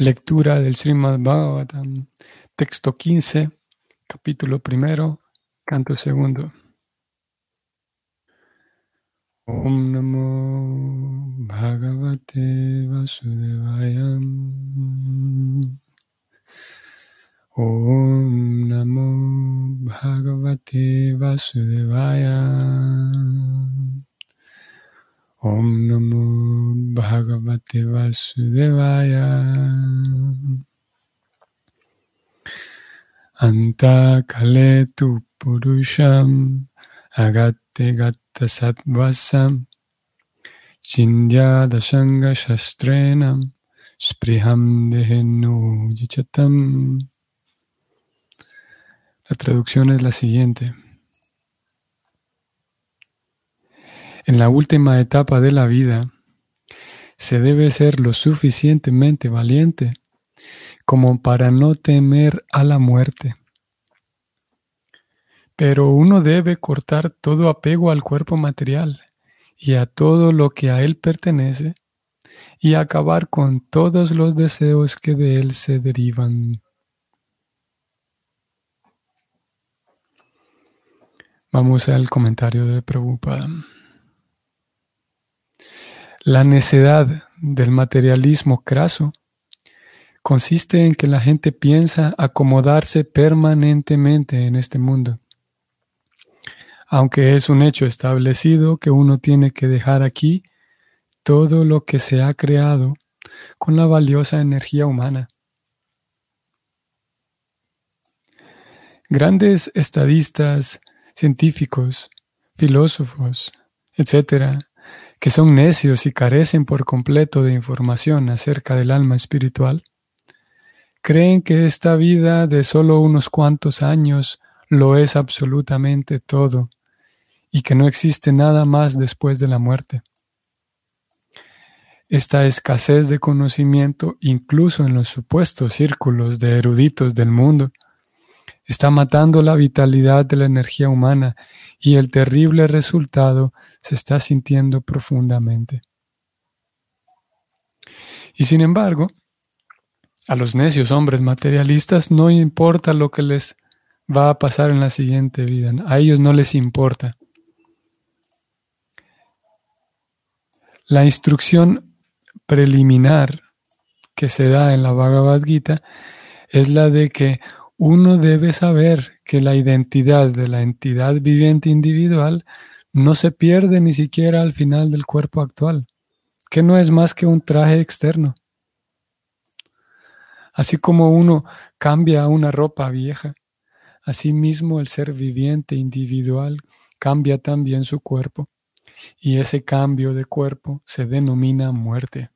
Lectura del Srimad Bhagavatam, texto 15, capítulo primero, canto segundo. Om Namo Bhagavate Vasudevaya. Om Namo Bhagavate Vasudevaya. Om Namo Bhagavate Vasudevaya. Anta Kaletu Purusham Agate Gata Satvasam Chindya Dashanga Shastrenam Spriham Dehenu Yichatam. La traducción es la siguiente. En la última etapa de la vida, se debe ser lo suficientemente valiente como para no temer a la muerte. Pero uno debe cortar todo apego al cuerpo material y a todo lo que a él pertenece y acabar con todos los deseos que de él se derivan. Vamos al comentario de Prabhupada. La necedad del materialismo craso consiste en que la gente piensa acomodarse permanentemente en este mundo. Aunque es un hecho establecido que uno tiene que dejar aquí todo lo que se ha creado con la valiosa energía humana. Grandes estadistas, científicos, filósofos, etc., que son necios y carecen por completo de información acerca del alma espiritual, creen que esta vida de solo unos cuantos años lo es absolutamente todo y que no existe nada más después de la muerte. Esta escasez de conocimiento, incluso en los supuestos círculos de eruditos del mundo, está matando la vitalidad de la energía humana y el terrible resultado se está sintiendo profundamente. Y sin embargo, a los necios hombres materialistas no importa lo que les va a pasar en la siguiente vida, a ellos no les importa. La instrucción preliminar que se da en la Bhagavad Gita es la de que uno debe saber que la identidad de la entidad viviente individual no se pierde ni siquiera al final del cuerpo actual, que no es más que un traje externo. Así como uno cambia una ropa vieja, asimismo el ser viviente individual cambia también su cuerpo, y ese cambio de cuerpo se denomina muerte.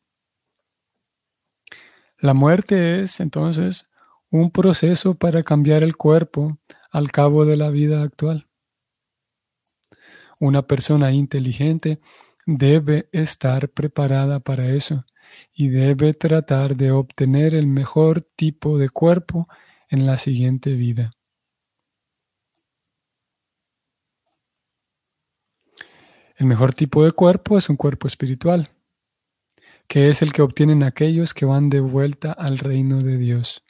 La muerte es entonces un proceso para cambiar el cuerpo al cabo de la vida actual. Una persona inteligente debe estar preparada para eso y debe tratar de obtener el mejor tipo de cuerpo en la siguiente vida. El mejor tipo de cuerpo es un cuerpo espiritual, que es el que obtienen aquellos que van de vuelta al reino de Dios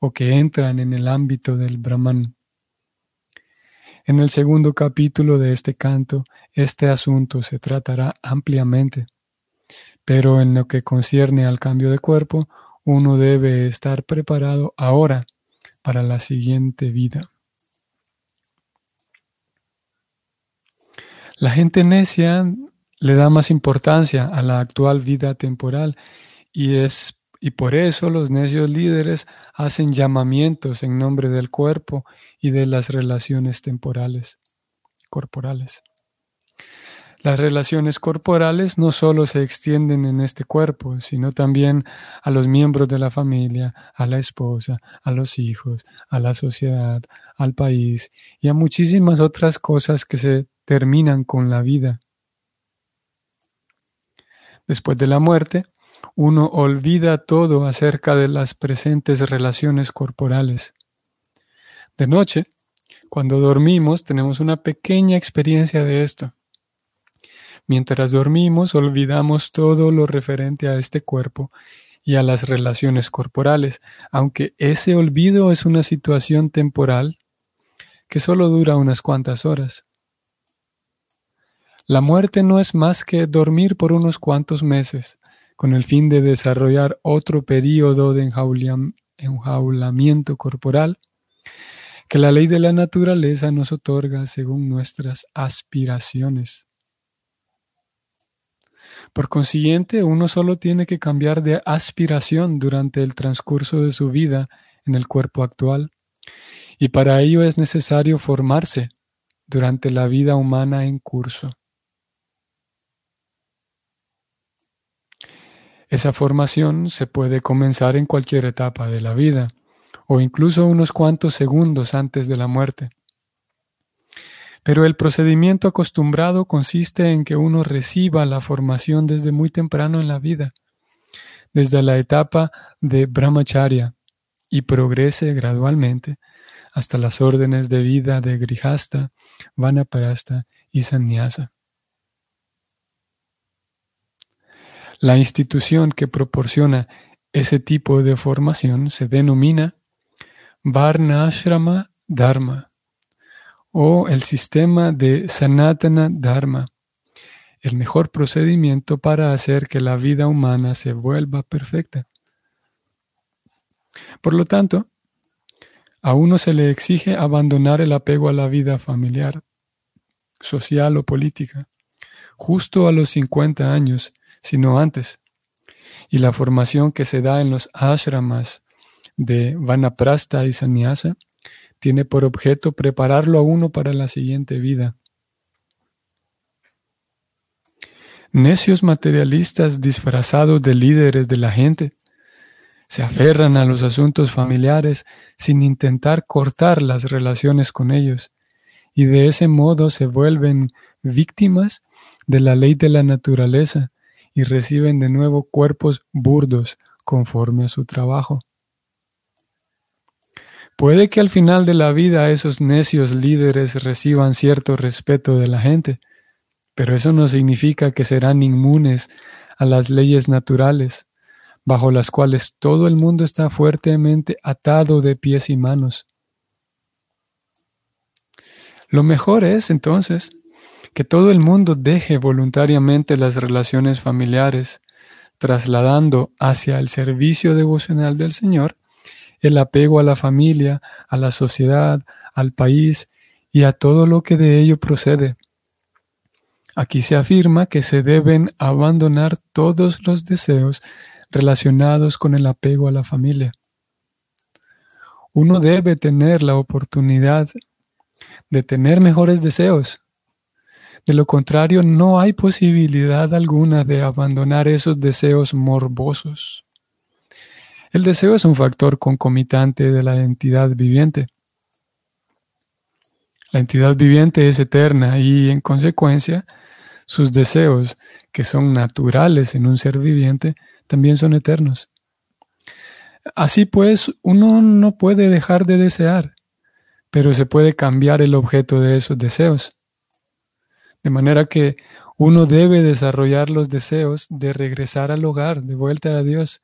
o que entran en el ámbito del Brahman. En el segundo capítulo de este canto, este asunto se tratará ampliamente, pero en lo que concierne al cambio de cuerpo, uno debe estar preparado ahora para la siguiente vida. La gente necia le da más importancia a la actual vida temporal y es y por eso los necios líderes hacen llamamientos en nombre del cuerpo y de las relaciones temporales, corporales. Las relaciones corporales no solo se extienden en este cuerpo, sino también a los miembros de la familia, a la esposa, a los hijos, a la sociedad, al país y a muchísimas otras cosas que se terminan con la vida. Después de la muerte, uno olvida todo acerca de las presentes relaciones corporales. De noche, cuando dormimos, tenemos una pequeña experiencia de esto. Mientras dormimos, olvidamos todo lo referente a este cuerpo y a las relaciones corporales, aunque ese olvido es una situación temporal que solo dura unas cuantas horas. La muerte no es más que dormir por unos cuantos meses, con el fin de desarrollar otro periodo de enjaulamiento corporal que la ley de la naturaleza nos otorga según nuestras aspiraciones. Por consiguiente, uno solo tiene que cambiar de aspiración durante el transcurso de su vida en el cuerpo actual, y para ello es necesario formarse durante la vida humana en curso. Esa formación se puede comenzar en cualquier etapa de la vida, o incluso unos cuantos segundos antes de la muerte. Pero el procedimiento acostumbrado consiste en que uno reciba la formación desde muy temprano en la vida, desde la etapa de brahmacharya, y progrese gradualmente hasta las órdenes de vida de grihasta, vanaprastha y sannyasa. La institución que proporciona ese tipo de formación se denomina Varnashrama Dharma o el sistema de Sanatana Dharma, el mejor procedimiento para hacer que la vida humana se vuelva perfecta. Por lo tanto, a uno se le exige abandonar el apego a la vida familiar, social o política, justo a los 50 años, sino antes. Y la formación que se da en los ashramas de Vanaprastha y Sannyasa tiene por objeto prepararlo a uno para la siguiente vida. Necios materialistas disfrazados de líderes de la gente se aferran a los asuntos familiares sin intentar cortar las relaciones con ellos y de ese modo se vuelven víctimas de la ley de la naturaleza y reciben de nuevo cuerpos burdos conforme a su trabajo. Puede que al final de la vida esos necios líderes reciban cierto respeto de la gente, pero eso no significa que serán inmunes a las leyes naturales, bajo las cuales todo el mundo está fuertemente atado de pies y manos. Lo mejor es, entonces, que todo el mundo deje voluntariamente las relaciones familiares, trasladando hacia el servicio devocional del Señor el apego a la familia, a la sociedad, al país y a todo lo que de ello procede. Aquí se afirma que se deben abandonar todos los deseos relacionados con el apego a la familia. Uno debe tener la oportunidad de tener mejores deseos. De lo contrario, no hay posibilidad alguna de abandonar esos deseos morbosos. El deseo es un factor concomitante de la entidad viviente. La entidad viviente es eterna y, en consecuencia, sus deseos, que son naturales en un ser viviente, también son eternos. Así pues, uno no puede dejar de desear, pero se puede cambiar el objeto de esos deseos. De manera que uno debe desarrollar los deseos de regresar al hogar, de vuelta a Dios,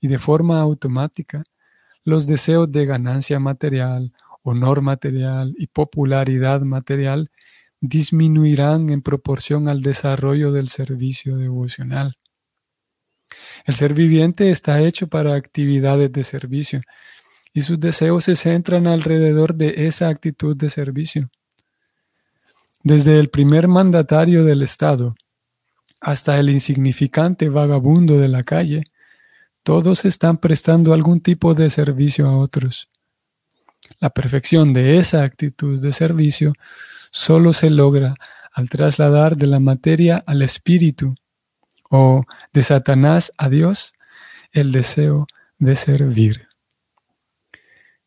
y de forma automática los deseos de ganancia material, honor material y popularidad material disminuirán en proporción al desarrollo del servicio devocional. El ser viviente está hecho para actividades de servicio y sus deseos se centran alrededor de esa actitud de servicio. Desde el primer mandatario del Estado hasta el insignificante vagabundo de la calle, todos están prestando algún tipo de servicio a otros. La perfección de esa actitud de servicio solo se logra al trasladar de la materia al espíritu o de Satanás a Dios el deseo de servir.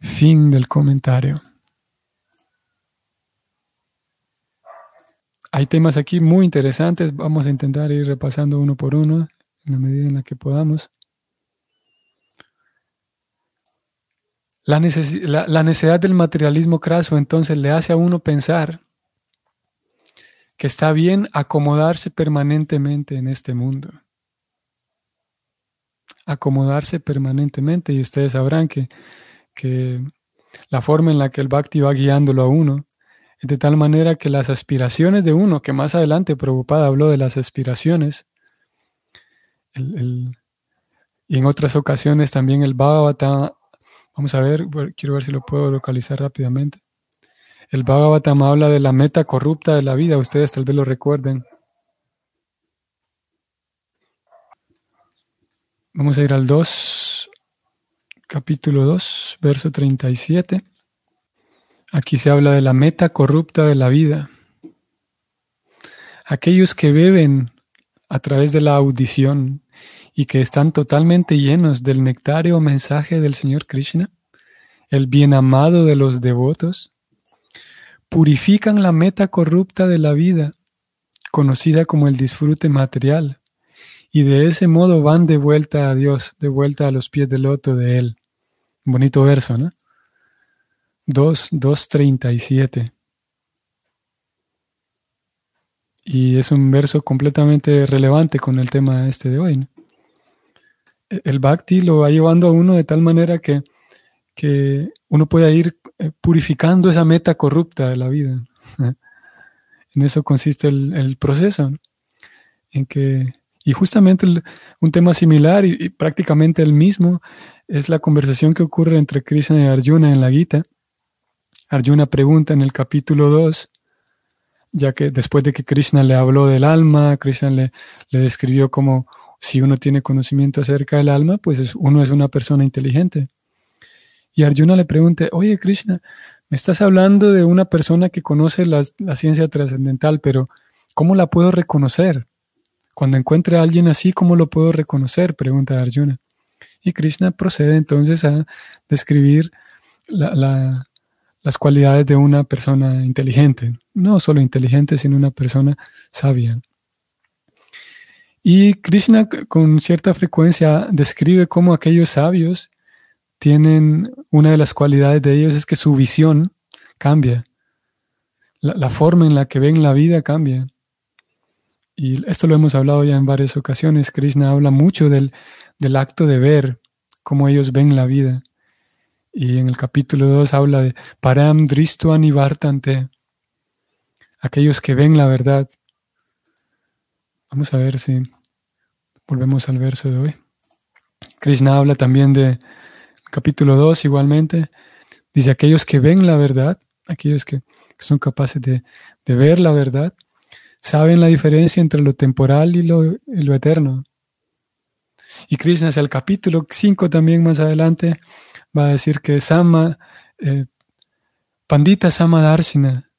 Fin del comentario. Hay temas aquí muy interesantes, vamos a intentar ir repasando uno por uno en la medida en la que podamos. La, necesidad del materialismo craso entonces le hace a uno pensar que está bien acomodarse permanentemente en este mundo. acomodarse permanentemente y ustedes sabrán que, que la forma en la que el bhakti va guiándolo a uno de tal manera que las aspiraciones de uno, que más adelante Prabhupada habló de las aspiraciones, y en otras ocasiones también el Bhagavatam, vamos a ver, quiero ver si lo puedo localizar rápidamente. El Bhagavatam habla de la meta corrupta de la vida, ustedes tal vez lo recuerden. Vamos a ir al 2, capítulo 2, verso 37. Aquí se habla de la meta corrupta de la vida. Aquellos que beben a través de la audición y que están totalmente llenos del nectario mensaje del Señor Krishna, el bien amado de los devotos, purifican la meta corrupta de la vida, conocida como el disfrute material, y de ese modo van de vuelta a Dios, de vuelta a los pies del loto de Él. Bonito verso, ¿no? 2, 2.37. Y es un verso completamente relevante con el tema este de hoy. E, el bhakti lo va llevando a uno de tal manera que, que uno pueda ir eh, purificando esa meta corrupta de la vida. En eso consiste el, proceso, en que y justamente un tema similar y, prácticamente el mismo es la conversación que ocurre entre Krishna y Arjuna en la Gita. Arjuna pregunta en el capítulo 2, ya que después de que Krishna le habló del alma, Krishna le, describió como si uno tiene conocimiento acerca del alma, pues uno es una persona inteligente. Y Arjuna le pregunta, oye Krishna, me estás hablando de una persona que conoce la, la ciencia trascendental, pero ¿cómo la puedo reconocer? Cuando encuentre a alguien así, ¿cómo lo puedo reconocer? Pregunta Arjuna. Y Krishna procede entonces a describir las cualidades de una persona inteligente. No solo inteligente, sino una persona sabia. Y Krishna con cierta frecuencia describe cómo aquellos sabios tienen, una de las cualidades de ellos es que su visión cambia. la forma en la que ven la vida cambia. Y esto lo hemos hablado ya en varias ocasiones. Krishna habla mucho del, acto de ver, cómo ellos ven la vida. Y en el capítulo 2 habla de Param Dristu Anivartante, aquellos que ven la verdad. Vamos a ver si volvemos al verso de hoy. Krishna habla también de capítulo 2 igualmente. Dice aquellos que ven la verdad, aquellos que, son capaces de, de ver la verdad, saben la diferencia entre lo temporal y lo, eterno. Y Krishna, hacia el capítulo 5 también más adelante, va a decir que Sama, eh, Pandita Sama Darshina,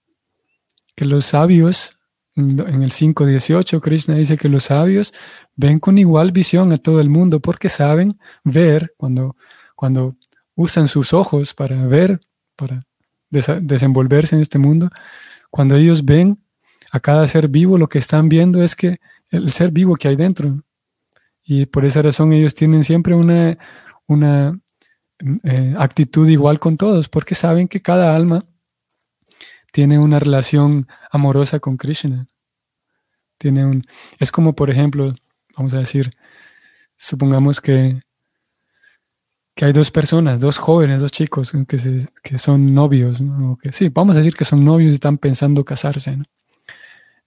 que los sabios, en el 5.18, Krishna dice que los sabios ven con igual visión a todo el mundo porque saben ver cuando, cuando usan sus ojos para ver, para desenvolverse en este mundo, cuando ellos ven a cada ser vivo lo que están viendo es que el ser vivo que hay dentro. Y por esa razón ellos tienen siempre una, una eh, actitud igual con todos, porque saben que cada alma tiene una relación amorosa con Krishna. Tiene un, es como, por ejemplo, vamos a decir, supongamos que, que hay dos personas, dos jóvenes, dos chicos que, que son novios, que, sí, vamos a decir que son novios y están pensando casarse. ¿no?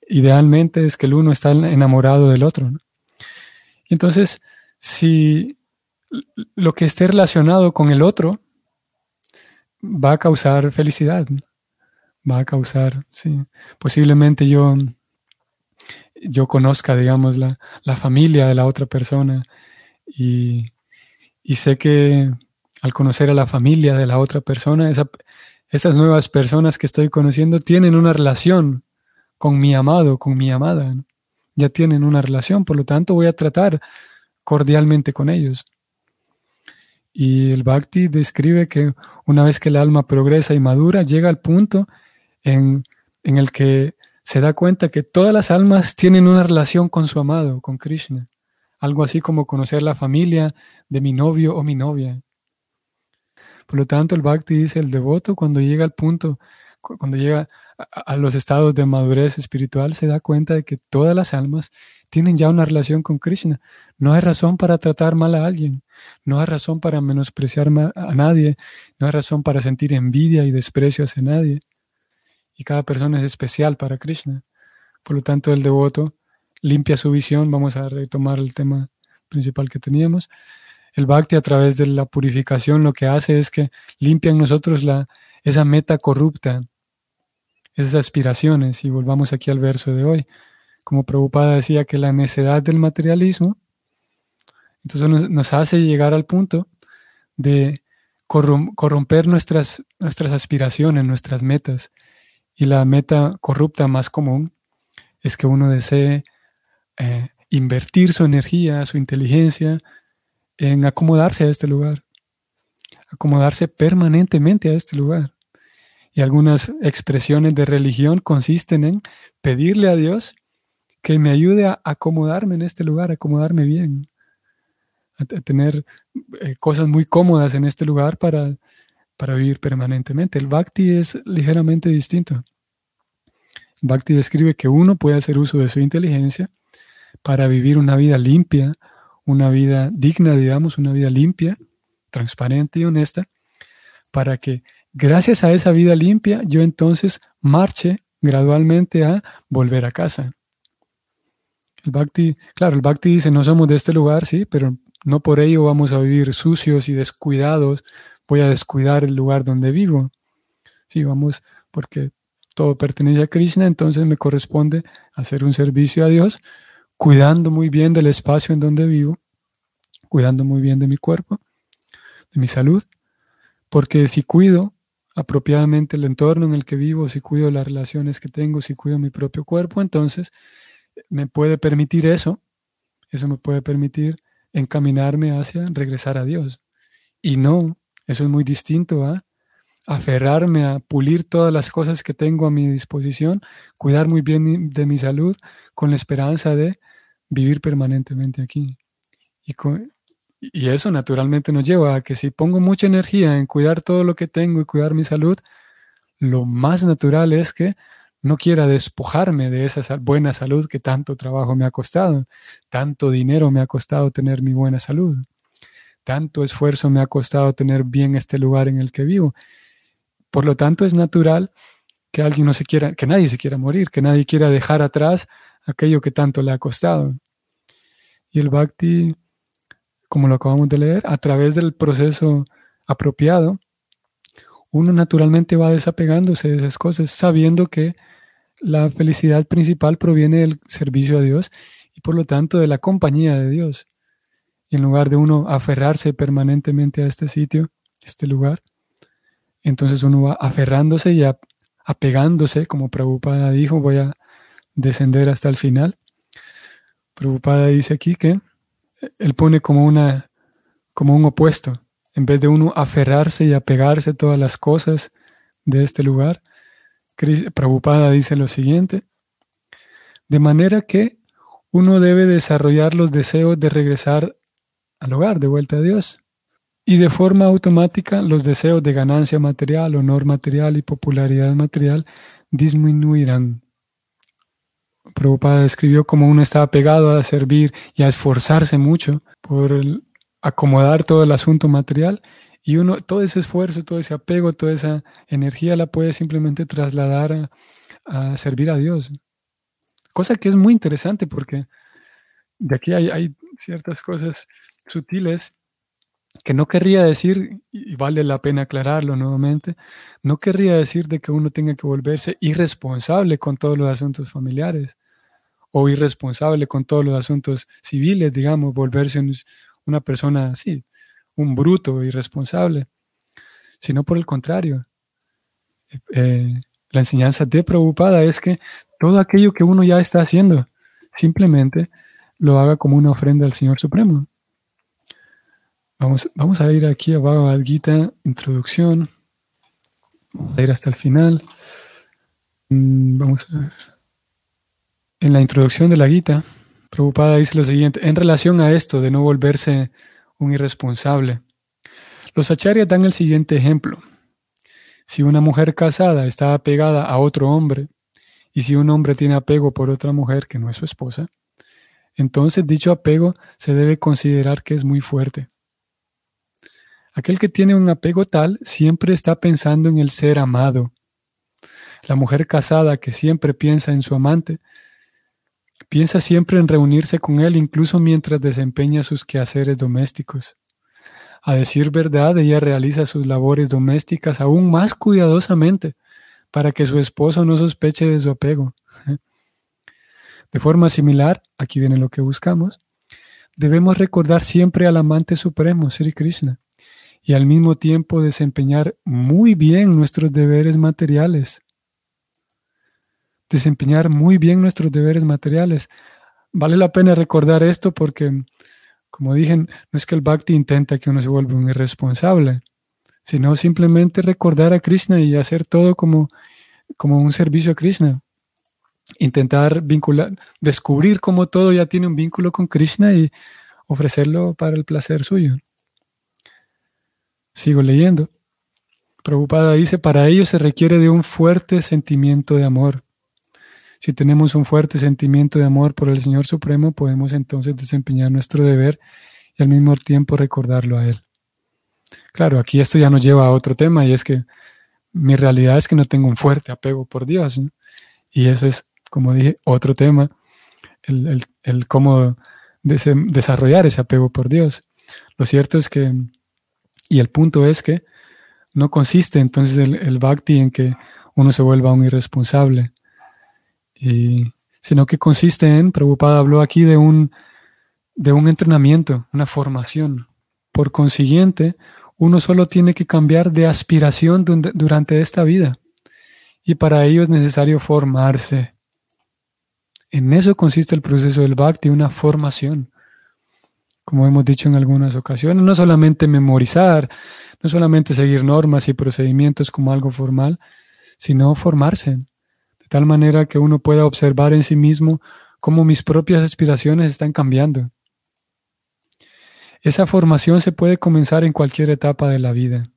idealmente es que el uno está enamorado del otro. Entonces, si lo que esté relacionado con el otro va a causar felicidad, va a causar, sí, posiblemente yo, yo conozca, digamos, la, familia de la otra persona y, sé que al conocer a la familia de la otra persona, esas nuevas personas que estoy conociendo tienen una relación con mi amado, con mi amada. Ya tienen una relación, por lo tanto voy a tratar cordialmente con ellos. Y el Bhakti describe que una vez que el alma progresa y madura, llega al punto en, en el que se da cuenta que todas las almas tienen una relación con su amado, con Krishna. Algo así como conocer la familia de mi novio o mi novia. Por lo tanto, el Bhakti dice, el devoto cuando llega al punto cuando llega a, los estados de madurez espiritual, se da cuenta de que todas las almas tienen ya una relación con Krishna. No hay razón para tratar mal a alguien, no hay razón para menospreciar a nadie, no hay razón para sentir envidia y desprecio hacia nadie. Y cada persona es especial para Krishna. Por lo tanto, el devoto limpia su visión. Vamos a retomar el tema principal que teníamos. El bhakti a través de la purificación lo que hace es que limpia en nosotros la, esa meta corrupta, esas aspiraciones. Y volvamos aquí al verso de hoy. Como Prabhupada decía que la necedad del materialismo, entonces nos, hace llegar al punto de corromper nuestras, nuestras aspiraciones, nuestras metas. Y la meta corrupta más común es que uno desee eh, invertir su energía, su inteligencia en acomodarse a este lugar, acomodarse permanentemente a este lugar. Y algunas expresiones de religión consisten en pedirle a Dios que me ayude a acomodarme en este lugar, a acomodarme bien, a, tener eh, cosas muy cómodas en este lugar para, para vivir permanentemente. El bhakti es ligeramente distinto. Bhakti describe que uno puede hacer uso de su inteligencia para vivir una vida limpia, una vida digna, digamos, una vida limpia, transparente y honesta, para que gracias a esa vida limpia yo entonces marche gradualmente a volver a casa. El Bhakti, claro, el Bhakti dice, no somos de este lugar, sí, pero no por ello vamos a vivir sucios y descuidados, voy a descuidar el lugar donde vivo. Sí, vamos, porque todo pertenece a Krishna, entonces me corresponde hacer un servicio a Dios, cuidando muy bien del espacio en donde vivo, cuidando muy bien de mi cuerpo, de mi salud, porque si cuido apropiadamente el entorno en el que vivo, si cuido las relaciones que tengo, si cuido mi propio cuerpo, entonces me puede permitir eso, eso me puede permitir encaminarme hacia regresar a Dios. Y no, eso es muy distinto a aferrarme a pulir todas las cosas que tengo a mi disposición, cuidar muy bien de mi salud con la esperanza de vivir permanentemente aquí. Y, y eso naturalmente nos lleva a que si pongo mucha energía en cuidar todo lo que tengo y cuidar mi salud, lo más natural es que no quiera despojarme de esa buena salud que tanto trabajo me ha costado, tanto dinero me ha costado tener mi buena salud, tanto esfuerzo me ha costado tener bien este lugar en el que vivo. Por lo tanto, es natural que alguien no se quiera, que nadie se quiera morir, que nadie quiera dejar atrás aquello que tanto le ha costado. Y el bhakti, como lo acabamos de leer, a través del proceso apropiado, uno naturalmente va desapegándose de esas cosas, sabiendo que la felicidad principal proviene del servicio a Dios y por lo tanto de la compañía de Dios. Y en lugar de uno aferrarse permanentemente a este sitio, este lugar, entonces uno va aferrándose y apegándose, como Prabhupada dijo, voy a descender hasta el final. Prabhupada dice aquí que él pone como, una, como un opuesto. En vez de uno aferrarse y apegarse a todas las cosas de este lugar, Prabhupada dice lo siguiente, de manera que uno debe desarrollar los deseos de regresar al hogar, de vuelta a Dios, y de forma automática los deseos de ganancia material, honor material y popularidad material disminuirán. Prabhupada describió cómo uno estaba pegado a servir y a esforzarse mucho por acomodar todo el asunto material y uno, todo ese esfuerzo, todo ese apego, toda esa energía la puede simplemente trasladar a, servir a Dios. Cosa que es muy interesante porque de aquí hay, hay ciertas cosas sutiles que no querría decir, y vale la pena aclararlo nuevamente, no querría decir de que uno tenga que volverse irresponsable con todos los asuntos familiares o irresponsable con todos los asuntos civiles, digamos, volverse una persona así, un bruto irresponsable, sino por el contrario. Eh, la enseñanza de Prabhupada es que todo aquello que uno ya está haciendo, simplemente lo haga como una ofrenda al Señor Supremo. Vamos, vamos a ir aquí a Bhagavad Gita, introducción. Vamos a ir hasta el final. Mm, vamos a ver. En la introducción de la Gita, Prabhupada dice lo siguiente, en relación a esto de no volverse un irresponsable. Los acharyas dan el siguiente ejemplo. Si una mujer casada está apegada a otro hombre, y si un hombre tiene apego por otra mujer que no es su esposa, entonces dicho apego se debe considerar que es muy fuerte. Aquel que tiene un apego tal siempre está pensando en el ser amado. La mujer casada que siempre piensa en su amante, piensa siempre en reunirse con él incluso mientras desempeña sus quehaceres domésticos. A decir verdad, ella realiza sus labores domésticas aún más cuidadosamente para que su esposo no sospeche de su apego. De forma similar, aquí viene lo que buscamos, debemos recordar siempre al amante supremo, Sri Krishna, y al mismo tiempo desempeñar muy bien nuestros deberes materiales. Desempeñar muy bien nuestros deberes materiales. Vale la pena recordar esto porque como dije, no es que el bhakti intenta que uno se vuelva un irresponsable, sino simplemente recordar a Krishna y hacer todo como, como un servicio a Krishna. Intentar vincular, descubrir cómo todo ya tiene un vínculo con Krishna y ofrecerlo para el placer suyo. Sigo leyendo. Prabhupada dice, para ello se requiere de un fuerte sentimiento de amor. Si tenemos un fuerte sentimiento de amor por el Señor Supremo, podemos entonces desempeñar nuestro deber y al mismo tiempo recordarlo a Él. Claro, aquí esto ya nos lleva a otro tema y es que mi realidad es que no tengo un fuerte apego por Dios. Y eso es, como dije, otro tema, el, cómo desarrollar ese apego por Dios. Lo cierto es que, y el punto es que no consiste entonces el, el bhakti en que uno se vuelva un irresponsable, sino que consiste en, Prabhupada habló aquí de un, de un entrenamiento, una formación. Por consiguiente, uno solo tiene que cambiar de aspiración durante esta vida. Y para ello es necesario formarse. En eso consiste el proceso del bhakti, una formación. Como hemos dicho en algunas ocasiones, no solamente memorizar, no solamente seguir normas y procedimientos como algo formal, sino formarse tal manera que uno pueda observar en sí mismo cómo mis propias aspiraciones están cambiando. Esa formación se puede comenzar en cualquier etapa de la vida.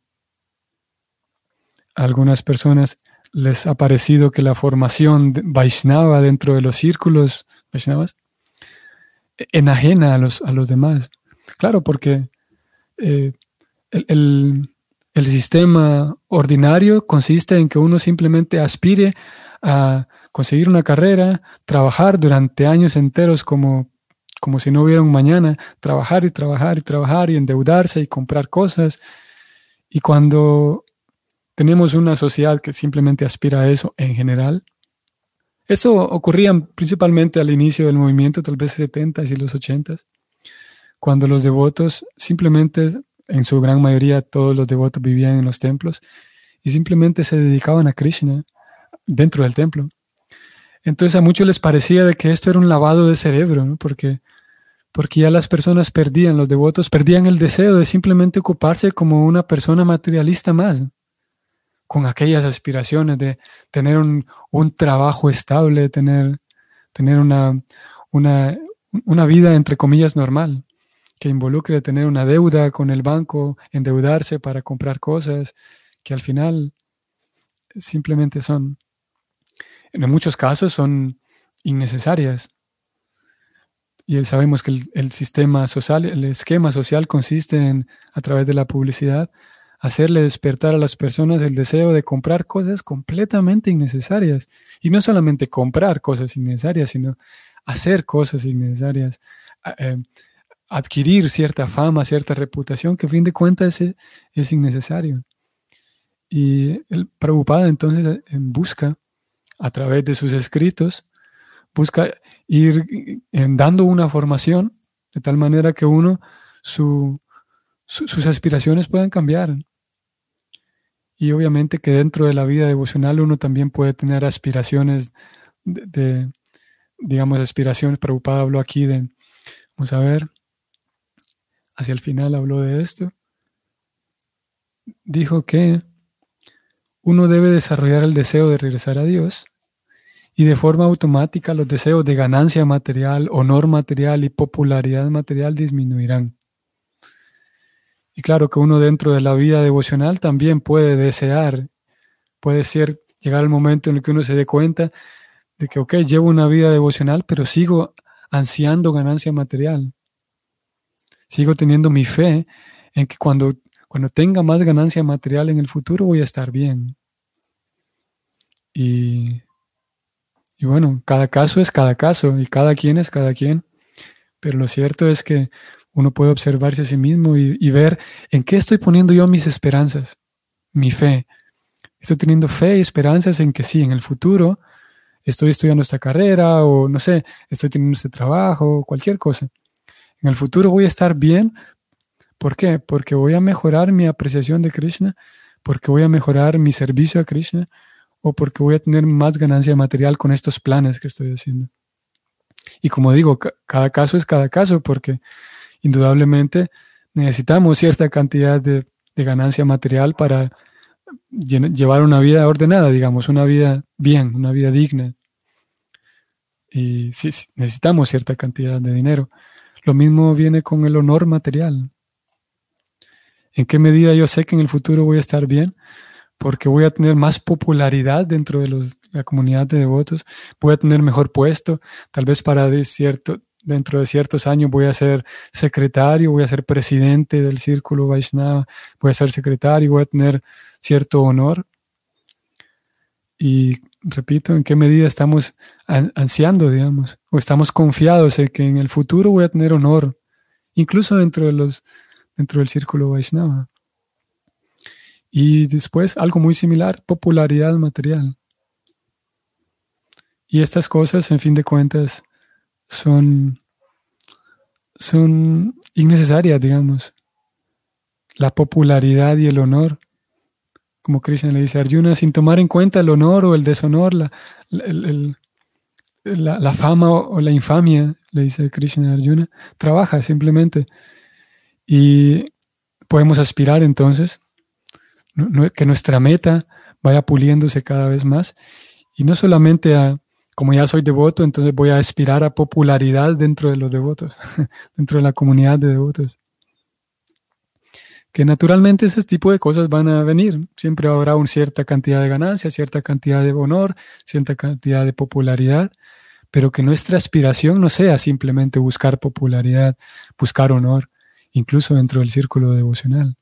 A algunas personas les ha parecido que la formación Vaishnava dentro de los círculos Vaishnavas enajena a los, a los demás. Claro, porque eh, el, el sistema ordinario consiste en que uno simplemente aspire a conseguir una carrera, trabajar durante años enteros como, como si no hubiera un mañana, trabajar y trabajar y trabajar y endeudarse y comprar cosas. Y cuando tenemos una sociedad que simplemente aspira a eso en general, eso ocurría principalmente al inicio del movimiento, tal vez 70s y los 80s, cuando los devotos simplemente, en su gran mayoría, todos los devotos vivían en los templos y simplemente se dedicaban a Krishna dentro del templo. Entonces a muchos les parecía de que esto era un lavado de cerebro, porque, porque ya las personas perdían, los devotos perdían el deseo de simplemente ocuparse como una persona materialista más, con aquellas aspiraciones de tener un, trabajo estable, tener, tener una, una, una vida entre comillas normal, que involucre tener una deuda con el banco, endeudarse para comprar cosas que al final simplemente son en muchos casos son innecesarias. Y sabemos que el, sistema social, el esquema social consiste en, a través de la publicidad, hacerle despertar a las personas el deseo de comprar cosas completamente innecesarias. Y no solamente comprar cosas innecesarias, sino hacer cosas innecesarias, eh, adquirir cierta fama, cierta reputación, que a fin de cuentas es, es innecesario. Y el Prabhupada entonces busca a través de sus escritos, busca ir dando una formación de tal manera que uno, sus aspiraciones puedan cambiar. Y obviamente que dentro de la vida devocional uno también puede tener aspiraciones de, digamos, aspiraciones. Preocupada habló aquí de, vamos a ver, hacia el final habló de esto. Dijo que uno debe desarrollar el deseo de regresar a Dios y de forma automática los deseos de ganancia material, honor material y popularidad material disminuirán. Y claro que uno dentro de la vida devocional también puede desear puede ser llegar el momento en el que uno se dé cuenta de que, ok, llevo una vida devocional, pero sigo ansiando ganancia material. Sigo teniendo mi fe en que cuando, cuando tenga más ganancia material en el futuro voy a estar bien. Y, y bueno, cada caso es cada caso y cada quien es cada quien. Pero lo cierto es que uno puede observarse a sí mismo y, ver en qué estoy poniendo yo mis esperanzas, mi fe. Estoy teniendo fe y esperanzas en que sí, en el futuro estoy estudiando esta carrera o no sé, estoy teniendo este trabajo, cualquier cosa. En el futuro voy a estar bien. ¿Por qué? Porque voy a mejorar mi apreciación de Krishna, porque voy a mejorar mi servicio a Krishna o porque voy a tener más ganancia material con estos planes que estoy haciendo. Y como digo, cada caso es cada caso porque indudablemente necesitamos cierta cantidad de, ganancia material para llevar una vida ordenada, digamos, una vida bien, una vida digna. Y sí, necesitamos cierta cantidad de dinero. Lo mismo viene con el honor material. ¿En qué medida yo sé que en el futuro voy a estar bien? Porque voy a tener más popularidad dentro de los, la comunidad de devotos, voy a tener mejor puesto, tal vez para dentro de ciertos años voy a ser secretario, voy a ser presidente del círculo Vaishnava, voy a ser secretario, voy a tener cierto honor. Y repito, en qué medida estamos ansiando, digamos, o estamos confiados en que en el futuro voy a tener honor, incluso dentro dentro del círculo Vaishnava. Y después algo muy similar, popularidad material. Y estas cosas, en fin de cuentas, son, son innecesarias, digamos. La popularidad y el honor, como Krishna le dice a Arjuna, sin tomar en cuenta el honor o el deshonor, la, la, fama o la infamia, le dice Krishna a Arjuna, trabaja simplemente. Y podemos aspirar entonces que nuestra meta vaya puliéndose cada vez más y no solamente a como ya soy devoto, entonces voy a aspirar a popularidad dentro de los devotos, dentro de la comunidad de devotos. Que naturalmente ese tipo de cosas van a venir. Siempre habrá una cierta cantidad de ganancia, cierta cantidad de honor, cierta cantidad de popularidad, pero que nuestra aspiración no sea simplemente buscar popularidad, buscar honor, incluso dentro del círculo devocional,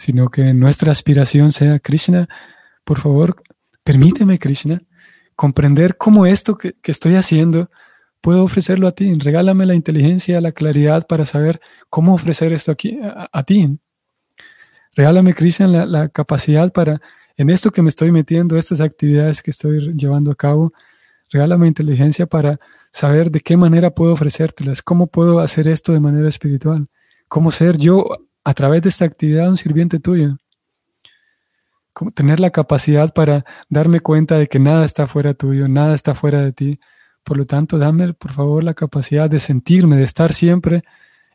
sino que nuestra aspiración sea Krishna, por favor, permíteme Krishna comprender cómo esto que, estoy haciendo puedo ofrecerlo a ti. Regálame la inteligencia, la claridad para saber cómo ofrecer esto aquí a, ti. Regálame, Cristian, la, la, capacidad para, en esto que me estoy metiendo, estas actividades que estoy llevando a cabo, regálame inteligencia para saber de qué manera puedo ofrecértelas, cómo puedo hacer esto de manera espiritual, cómo ser yo a través de esta actividad un sirviente tuyo tener la capacidad para darme cuenta de que nada está fuera tuyo, nada está fuera de ti. Por lo tanto, dame, por favor, la capacidad de sentirme, de estar siempre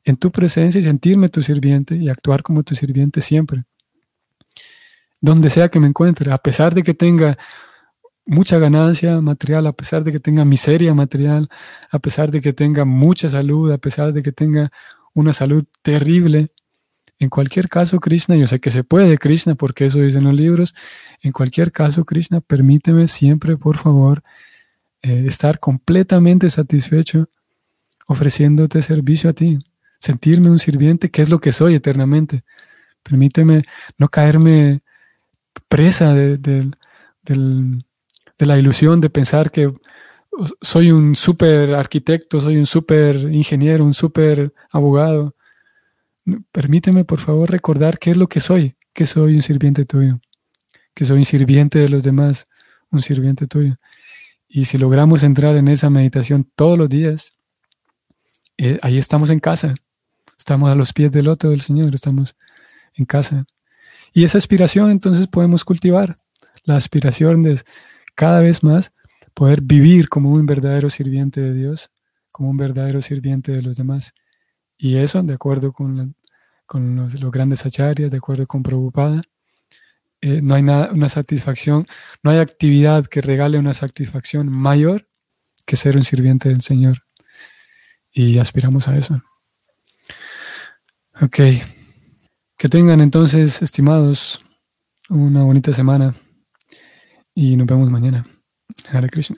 en tu presencia y sentirme tu sirviente y actuar como tu sirviente siempre. Donde sea que me encuentre, a pesar de que tenga mucha ganancia material, a pesar de que tenga miseria material, a pesar de que tenga mucha salud, a pesar de que tenga una salud terrible, en cualquier caso, Krishna, yo sé que se puede, Krishna, porque eso dicen los libros. En cualquier caso, Krishna, permíteme siempre, por favor, eh, estar completamente satisfecho ofreciéndote servicio a ti, sentirme un sirviente, que es lo que soy eternamente. Permíteme no caerme presa de, de la ilusión de pensar que soy un súper arquitecto, soy un súper ingeniero, un súper abogado permíteme por favor recordar qué es lo que soy, que soy un sirviente tuyo, que soy un sirviente de los demás, un sirviente tuyo. Y si logramos entrar en esa meditación todos los días, eh, ahí estamos en casa, estamos a los pies del otro del Señor, estamos en casa. Y esa aspiración entonces podemos cultivar, la aspiración de cada vez más poder vivir como un verdadero sirviente de Dios, como un verdadero sirviente de los demás. Y eso, de acuerdo con, con los, grandes acharyas, de acuerdo con Prabhupada, eh, no hay nada, una satisfacción, no hay actividad que regale una satisfacción mayor que ser un sirviente del Señor. Y aspiramos a eso. Ok. Que tengan entonces, estimados, una bonita semana y nos vemos mañana. Hare Krishna.